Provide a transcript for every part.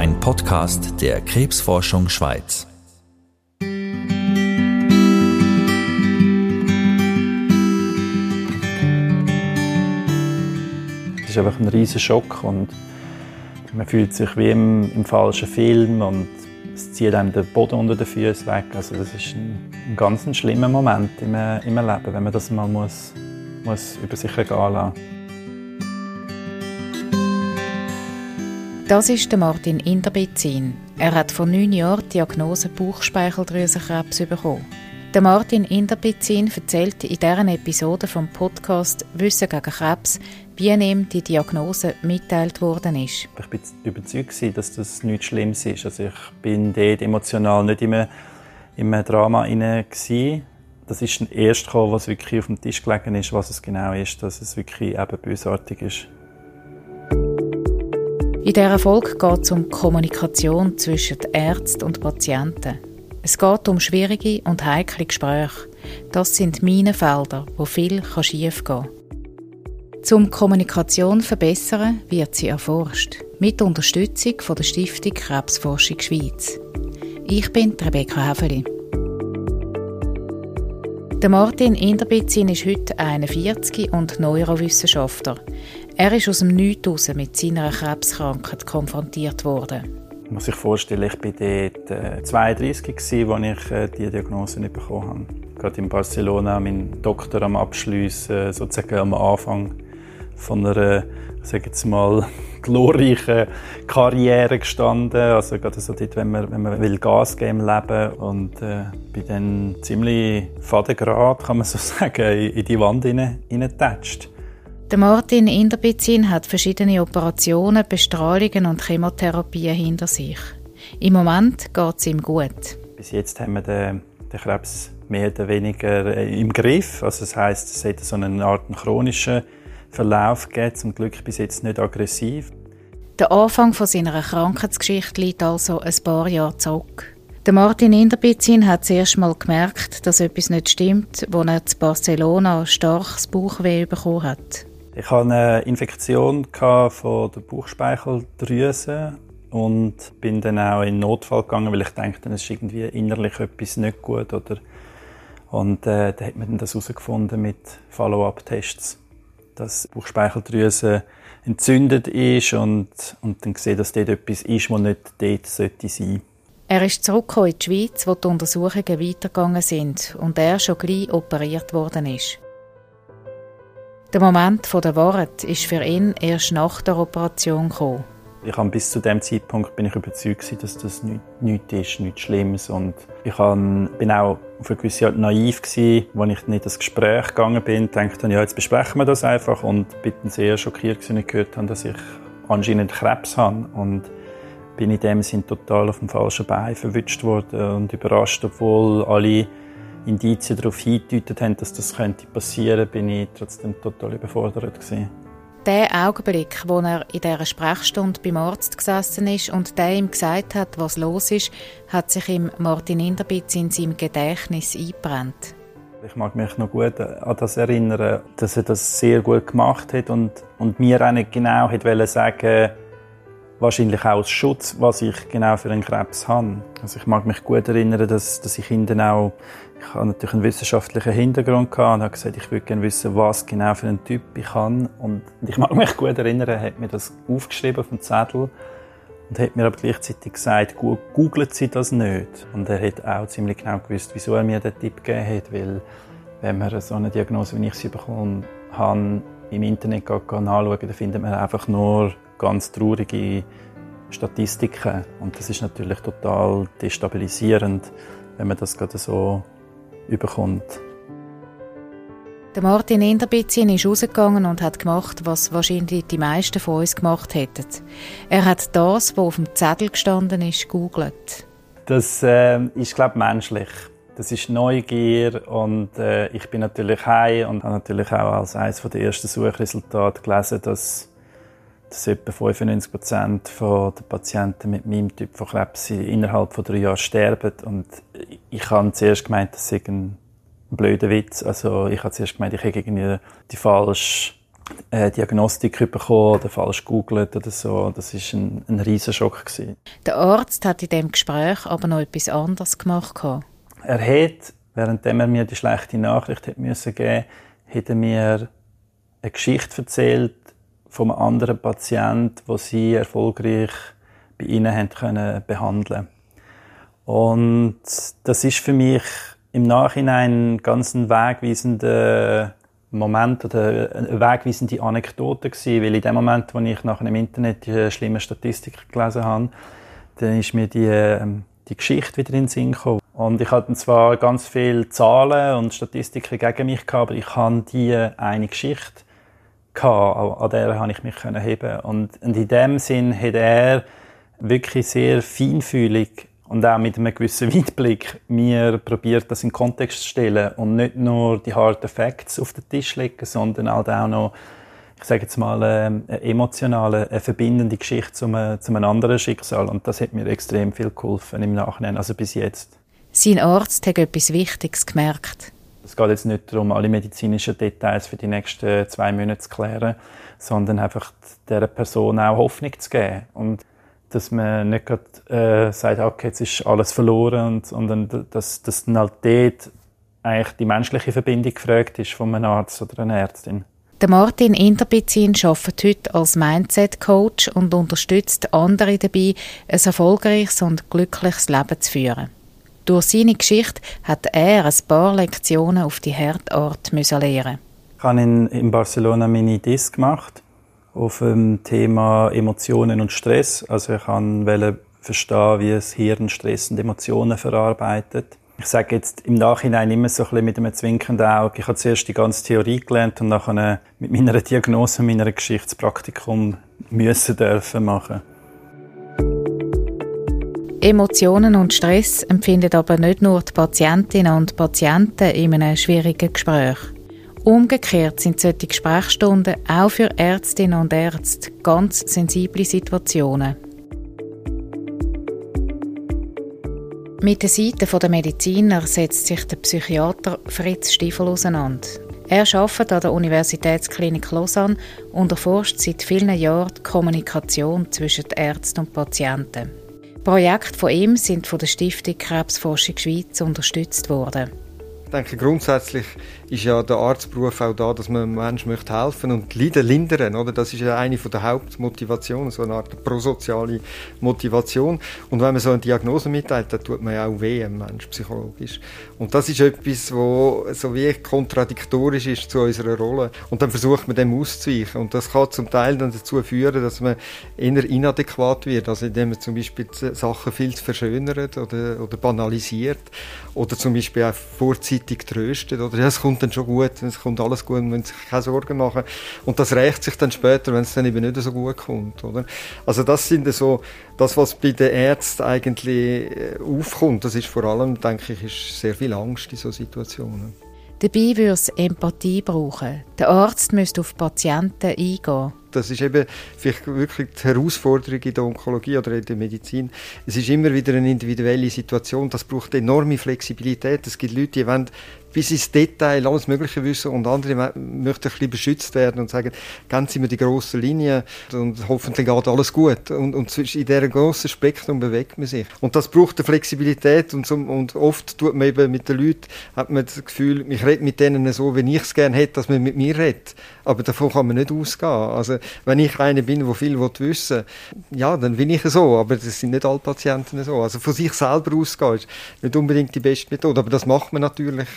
ein Podcast der Krebsforschung Schweiz. Es ist einfach ein riesiger Schock und man fühlt sich wie im, im falschen Film und es zieht einem den Boden unter den Füßen weg. Also das ist ein, ein ganz schlimmer Moment im, im Leben, wenn man das mal muss, muss über sich ergehen lassen. Das ist Martin Inderbezin. Er hat vor neun Jahren die Diagnose Bauchspeicheldrüsenkrebs bekommen. Der Martin Inderbezin erzählt in dieser Episode vom Podcast Wissen gegen Krebs, wie ihm die Diagnose mitteilt worden ist. Ich bin überzeugt, dass das nichts Schlimmes ist. Also ich bin dort emotional nicht immer im Drama inne Das ist erst gekommen, was wirklich auf dem Tisch gelegen ist, was es genau ist, dass es wirklich eben bösartig ist. In dieser Folge geht es um Kommunikation zwischen Ärzten und Patienten. Es geht um schwierige und heikle Gespräche. Das sind Minenfelder, wo viel schief kann. Zum Kommunikation verbessern wird sie erforscht. Mit Unterstützung von der Stiftung Krebsforschung Schweiz. Ich bin Rebecca. Der Martin Inderbitzin ist heute 41 und Neurowissenschaftler. Er ist aus dem Nichts raus mit seiner Krebskrankheit konfrontiert worden. Man muss sich vorstellen, ich war dort 32, als ich äh, diese Diagnose nicht bekommen habe. Gerade in Barcelona meinen Doktor am Abschliessen, sozusagen am Anfang von einer, sage jetzt mal, glorreichen Karriere gestanden. Also gerade so dort, wenn man, wenn man will Gas geben Leben und äh, bin dann ziemlich fadengrad, kann man so sagen, in die Wand hineingetatscht. Der Martin Inderbizin hat verschiedene Operationen, Bestrahlungen und Chemotherapien hinter sich. Im Moment geht es ihm gut. Bis jetzt haben wir den, den Krebs mehr oder weniger äh, im Griff. Also das heißt, es hat so eine Art chronischen Verlauf gegeben, zum Glück bis jetzt nicht aggressiv. Der Anfang von seiner Krankheitsgeschichte liegt also ein paar Jahre zurück. Der Martin Inderbizin hat zuerst mal gemerkt, dass etwas nicht stimmt, als er zu Barcelona starkes Bauchweh bekommen hat. Ich hatte eine Infektion von der Bauchspeicheldrüse und bin dann auch in Notfall gegangen, weil ich dachte, es ist irgendwie innerlich etwas nicht gut. Oder und äh, da hat man das herausgefunden mit Follow-up-Tests, dass die Bauchspeicheldrüse entzündet ist und, und dann gesehen, dass dort etwas ist, was nicht dort sollte sein er ist zurückgekommen in die Schweiz, wo die Untersuchungen weitergegangen sind und er schon gleich operiert worden ist. Der Moment der Wahrheit ist für ihn erst nach der Operation gekommen. Ich habe bis zu dem Zeitpunkt bin ich überzeugt, dass das nichts, nichts ist, nichts Schlimmes. Und ich bin auch auf eine gewisse Art naiv als ich nicht ins Gespräch gegangen bin. Ich dachte, ja, jetzt besprechen wir das einfach. Und bin sehr schockiert, als ich gehört habe, dass ich anscheinend Krebs habe. Und bin in dem Sinn total auf dem falschen Bein verwünscht worden und überrascht, obwohl alle Indizien darauf hingedeutet haben, dass das könnte passieren, bin ich trotzdem total überfordert gewesen. Der Augenblick, wo er in dieser Sprechstunde beim Arzt gesessen ist und der ihm gesagt hat, was los ist, hat sich ihm Martin Inderbitz in seinem Gedächtnis eingebrannt. Ich mag mich noch gut an das erinnern, dass er das sehr gut gemacht hat und, und mir auch nicht genau hat sagen wahrscheinlich auch als Schutz, was ich genau für einen Krebs habe. Also ich mag mich gut erinnern, dass, dass ich dann auch ich habe natürlich einen wissenschaftlichen Hintergrund gehabt und habe gesagt, ich würde gerne wissen, was genau für einen Typ ich habe. Und ich mag mich gut erinnern, er hat mir das aufgeschrieben auf dem Zettel und hat mir aber gleichzeitig gesagt, googelt Sie das nicht. Und er hat auch ziemlich genau gewusst, wieso er mir den Tipp gegeben hat, weil wenn man so eine Diagnose, wie ich sie bekommen habe, im Internet anschauen, dann findet man einfach nur ganz traurige Statistiken. Und das ist natürlich total destabilisierend, wenn man das gerade so überkommt. Der Martin Inderbizin ist rausgegangen und hat gemacht, was wahrscheinlich die meisten von uns gemacht hätten. Er hat das, was auf dem Zettel gestanden ist, googelt. Das äh, ist, glaube ich, menschlich. Das ist Neugier und äh, ich bin natürlich heim und habe natürlich auch als eines der ersten Suchresultate gelesen, dass, dass etwa 95 Prozent der Patienten mit meinem Typ von Krebs innerhalb von drei Jahren sterben und ich habe zuerst gemeint, das sei ein blöder Witz. Also ich habe zuerst gemeint, ich hätte irgendwie die falsche äh, Diagnostik bekommen oder falsch googelt oder so. Das ist ein, ein Riesenschock gewesen. Der Arzt hat in dem Gespräch aber noch etwas anderes gemacht. Er hat, während er mir die schlechte Nachricht hat müssen geben, hat er mir eine Geschichte erzählt einem anderen Patienten, wo sie erfolgreich bei ihnen haben können behandeln. Und das ist für mich im Nachhinein ganz ein wegweisender Moment oder eine wegweisende Anekdote gewesen, weil in dem Moment, wo ich nachher im Internet die schlimmen Statistiken gelesen habe, dann ist mir die, ähm, die Geschichte wieder in den Sinn gekommen. Und ich hatte zwar ganz viele Zahlen und Statistiken gegen mich gehabt, aber ich hatte die eine Geschichte an der habe ich mich heben und, und in dem Sinn hat er wirklich sehr feinfühlig und auch mit einem gewissen Weitblick mir probiert, das in Kontext zu stellen und nicht nur die harten Facts auf den Tisch legen, sondern halt auch noch, ich sage jetzt mal, ähm, eine emotionale, eine verbindende Geschichte zu einem, zu einem anderen Schicksal. Und das hat mir extrem viel geholfen im Nachhinein, also bis jetzt. Sein Arzt hat etwas Wichtiges gemerkt. Es geht jetzt nicht darum, alle medizinischen Details für die nächsten zwei Monate zu klären, sondern einfach der Person auch Hoffnung zu geben. Und dass man nicht gerade äh, sagt, okay, jetzt ist alles verloren, sondern dass, dass dann halt dort eigentlich die menschliche Verbindung gefragt ist von einem Arzt oder einer Ärztin. Der Martin Interbizin arbeitet heute als Mindset-Coach und unterstützt andere dabei, ein erfolgreiches und glückliches Leben zu führen. Durch seine Geschichte hat er ein paar Lektionen auf die Herdart lernen. Ich habe in, Barcelona meine Dis gemacht auf dem Thema Emotionen und Stress. Also ich wollte verstehen, wie das Hirn Stress und Emotionen verarbeitet. Ich sage jetzt im Nachhinein immer so ein bisschen mit einem zwinkernden Auge. Ich habe zuerst die ganze Theorie gelernt und nachher mit meiner Diagnose und meiner Geschichtspraktikum müssen dürfen machen. Emotionen und Stress empfinden aber nicht nur die Patientinnen und Patienten in einem schwierigen Gespräch. Umgekehrt sind solche Gesprächsstunden auch für Ärztinnen und Ärzte ganz sensible Situationen. Mit der Seite der Mediziner setzt sich der Psychiater Fritz Stiefel auseinander. Er arbeitet an der Universitätsklinik Lausanne und erforscht seit vielen Jahren die Kommunikation zwischen Ärzten und Patienten. Projekte von ihm sind von der Stiftung Krebsforschung Schweiz unterstützt worden. Ich denke, grundsätzlich ist ja der Arztberuf auch da, dass man Menschen möchte helfen und Leiden lindern, oder? Das ist ja eine von der Hauptmotivationen, so eine Art prosoziale Motivation. Und wenn man so eine Diagnose mitteilt, dann tut man ja auch weh, einem Mensch psychologisch. Und das ist etwas, wo so wie kontradiktorisch ist zu unserer Rolle. Und dann versucht man dem auszuweichen. Und das kann zum Teil dann dazu führen, dass man eher inadäquat wird, also indem man zum Beispiel Sachen viel zu verschönert oder, oder banalisiert oder zum Beispiel auch vorzeitig tröstet oder ja, es kommt dann schon gut, es kommt alles gut, man sich keine Sorgen machen und das rächt sich dann später, wenn es dann eben nicht so gut kommt, oder? Also das sind so das, was bei den Ärzten eigentlich äh, aufkommt, das ist vor allem, denke ich, ist sehr viel Angst in so Situationen. Dabei würde es Empathie brauchen. Der Arzt müsste auf Patienten eingehen. Das ist eben vielleicht wirklich die Herausforderung in der Onkologie oder in der Medizin. Es ist immer wieder eine individuelle Situation. Das braucht enorme Flexibilität. Es gibt Leute, die wollen bis ins Detail alles Mögliche wissen und andere möchten ein bisschen beschützt werden und sagen, ganz immer die grosse Linie und hoffentlich geht alles gut. Und, und in diesem grossen Spektrum bewegt man sich. Und das braucht eine Flexibilität und, so, und oft tut man eben mit den Leuten, hat man das Gefühl, ich rede mit denen so, wie ich es gerne hätte, dass man mit mir redet. Aber davon kann man nicht ausgehen. Also, wenn ich einer bin, der viel wissen will, ja, dann bin ich so, aber das sind nicht alle Patienten so. Also von sich selber ausgehen ist nicht unbedingt die beste Methode, aber das macht man natürlich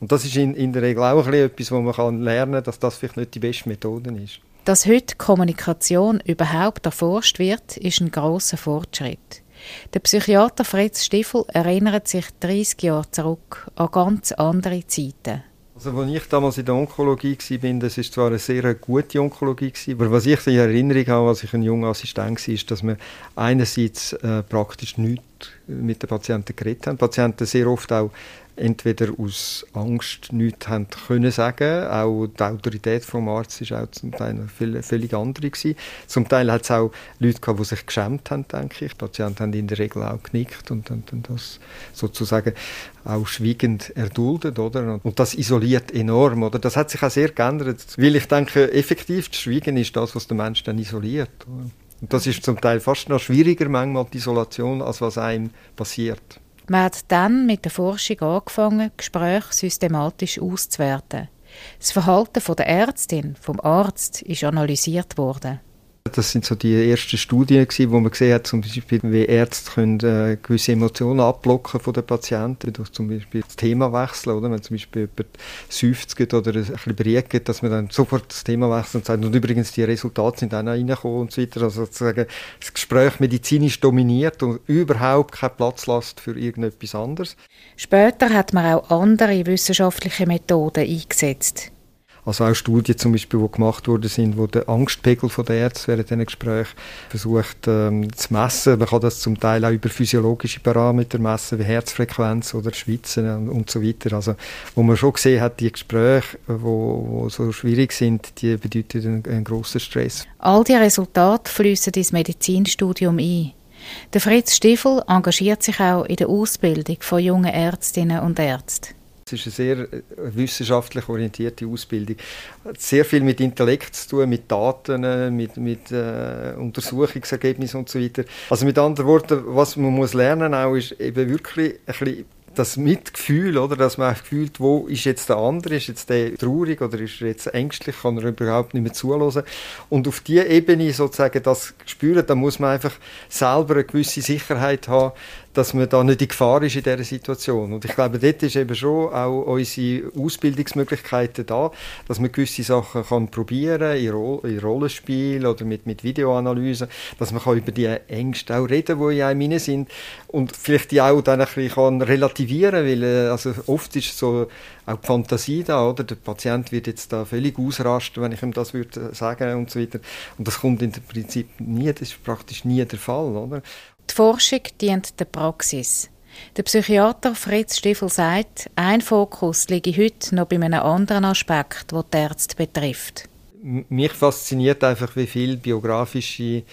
und das ist in, in der Regel auch etwas, wo man kann lernen kann, dass das vielleicht nicht die beste Methode ist. Dass heute Kommunikation überhaupt erforscht wird, ist ein großer Fortschritt. Der Psychiater Fritz Stiefel erinnert sich 30 Jahre zurück an ganz andere Zeiten. Also, als ich damals in der Onkologie war, das ist zwar eine sehr gute Onkologie, aber was ich in Erinnerung habe, als ich ein junger Assistent war, ist, dass wir einerseits äh, praktisch nichts mit den Patienten geredet haben. Die Patienten sehr oft auch entweder aus Angst nichts haben können sagen. Auch die Autorität vom Arzt ist auch zum Teil eine völlig andere gewesen. Zum Teil hat es auch Leute gehabt, die sich geschämt haben, denke ich. Die Patienten haben in der Regel auch genickt und, und das sozusagen auch schwiegend erduldet, oder? Und das isoliert enorm, oder? Das hat sich auch sehr geändert, weil ich denke, effektiv das Schwiegen ist das, was der Mensch dann isoliert. Oder? Und das ist zum Teil fast noch schwieriger manchmal die Isolation, als was einem passiert. Man hat dann mit der Forschung angefangen, Gespräche systematisch auszuwerten. Das Verhalten der Ärztin, vom Arzt, ist analysiert worden. Das sind so die ersten Studien gewesen, wo man gesehen hat, zum Beispiel, wie Ärzte können, äh, gewisse Emotionen abblocken von den Patienten, durch zum Beispiel das Thema wechseln, oder? Wenn zum Beispiel jemand seufzt oder ein bisschen briegt, dass man dann sofort das Thema wechselt und sagt, und übrigens, die Resultate sind auch noch reingekommen und so weiter. Also sozusagen das Gespräch medizinisch dominiert und überhaupt keinen Platz lässt für irgendetwas anderes. Später hat man auch andere wissenschaftliche Methoden eingesetzt. Also auch Studien zum Beispiel, die gemacht worden sind, wo der Angstpegel von der Ärzte während diesen Gesprächen versucht ähm, zu messen. Man kann das zum Teil auch über physiologische Parameter messen, wie Herzfrequenz oder Schwitzen und, so weiter. Also wo man schon gesehen hat, die Gespräche, wo so schwierig sind, die bedeuten einen, einen grossen Stress. All die Resultate fließen ins Medizinstudium ein. Der Fritz Stiefel engagiert sich auch in der Ausbildung von jungen Ärztinnen und Ärzten. Ist eine sehr äh, wissenschaftlich orientierte Ausbildung. Sehr viel mit Intellekt zu tun, mit Daten, mit, mit äh, Untersuchungsergebnissen und so weiter. Also mit anderen Worten, was man muss lernen auch, ist eben wirklich ein bisschen das Mitgefühl, oder, dass man fühlt, wo ist jetzt der andere, ist jetzt der traurig oder ist er jetzt ängstlich, kann er überhaupt nicht mehr zuhören. Und auf diese Ebene sozusagen das spüren, da muss man einfach selber eine gewisse Sicherheit haben, dass man da nicht in Gefahr ist in dieser Situation. Und ich glaube, dort ist eben schon auch unsere Ausbildungsmöglichkeiten da, dass man gewisse Sachen kann probieren in, Ro in Rollenspiel oder mit, mit Videoanalyse, dass man kann über die Ängste auch reden, die in einem sind und vielleicht die auch dann ein bisschen kann relativieren, weil äh, also oft ist so auch die Fantasie da, oder? Der Patient wird jetzt da völlig ausrasten, wenn ich ihm das würde sagen und so weiter. Und das kommt im Prinzip nie, das ist praktisch nie der Fall, oder? Die Forschung dient der Praxis. Der Psychiater Fritz Stiefel sagt, ein Fokus liege heute noch bei einem anderen Aspekt, der die Ärzte betrifft. Mich fasziniert einfach, wie viel biografische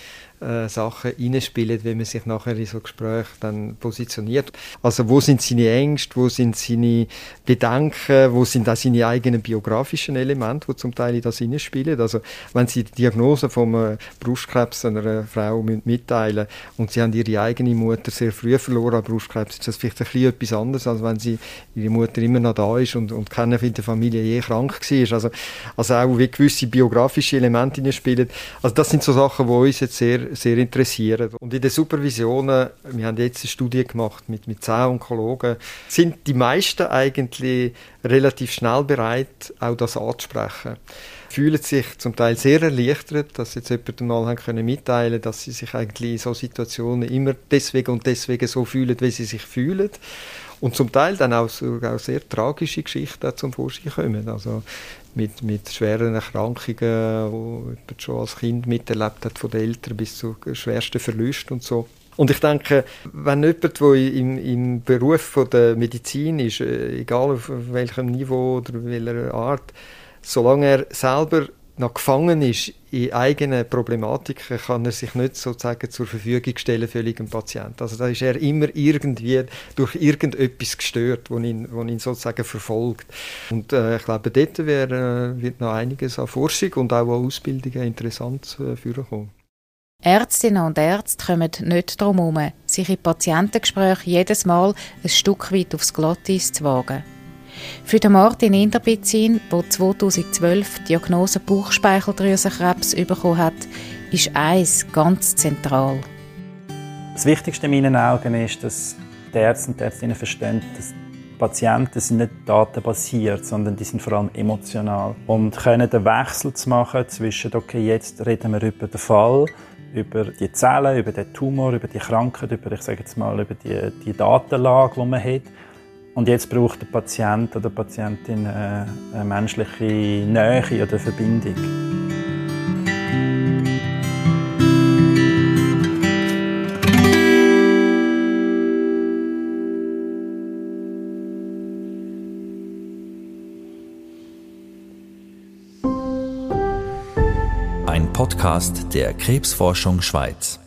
äh, Sachen reinspielen, wenn man sich nachher in so Gesprächen dann positioniert. Also wo sind seine Ängste, wo sind seine Bedenken, wo sind auch seine eigenen biografischen Elemente, die zum Teil in das hineinspielen. Also wenn Sie die Diagnose vom äh, Brustkrebs einer Frau mitteilen und Sie haben Ihre eigene Mutter sehr früh verloren an Brustkrebs, ist das vielleicht ein bisschen etwas anderes, als wenn Sie, Ihre Mutter immer noch da ist und, und keiner in der Familie je krank war. Also, also auch wie gewisse biografische Elemente hineinspielen. Also das sind so Sachen, die uns jetzt sehr sehr interessieren. Und in den Supervisionen, wir haben jetzt eine Studie gemacht mit, mit zehn Onkologen, sind die meisten eigentlich relativ schnell bereit, auch das anzusprechen fühlen sich zum Teil sehr erleichtert, dass jetzt jemandem mal haben können mitteilen dass sie sich eigentlich in so Situationen immer deswegen und deswegen so fühlen, wie sie sich fühlen. Und zum Teil dann auch, auch sehr tragische Geschichten zum Vorschein kommen. Also mit, mit schweren Erkrankungen, die man schon als Kind miterlebt hat von den Eltern bis zu schwersten Verlusten und so. Und ich denke, wenn jemand, der im, im Beruf von der Medizin ist, äh, egal auf welchem Niveau oder welcher Art, solange er selber noch gefangen ist in eigenen Problematiken, kann er sich nicht sozusagen zur Verfügung stellen für einen Patienten. Also da ist er immer irgendwie durch irgendetwas gestört, wo ihn, wo ihn sozusagen verfolgt. Und äh, ich glaube, dort wär, äh, wird noch einiges an Forschung und auch an Ausbildungen interessant äh, vorkommen. Ärztinnen und Ärzte kommen nicht darum herum, sich in Patientengesprächen jedes Mal ein Stück weit aufs Glatteis zu wagen. Für den Martin Inderbizin, der 2012 die Diagnose Bauchspeicheldrüsenkrebs bekommen hat, ist eins ganz zentral. Das Wichtigste in meinen Augen ist, dass die Ärzte und die Ärztinnen verstehen, dass Patienten sind nicht datenbasiert, sondern die sind vor allem emotional und können den Wechsel zu machen zwischen okay, jetzt reden wir über den Fall, über die Zellen, über den Tumor, über die Krankheit, über ich sage jetzt mal über die, die Datenlage, die man hat und jetzt braucht der Patient oder die Patientin eine, eine menschliche Nähe oder Verbindung. Ein Podcast der Krebsforschung Schweiz.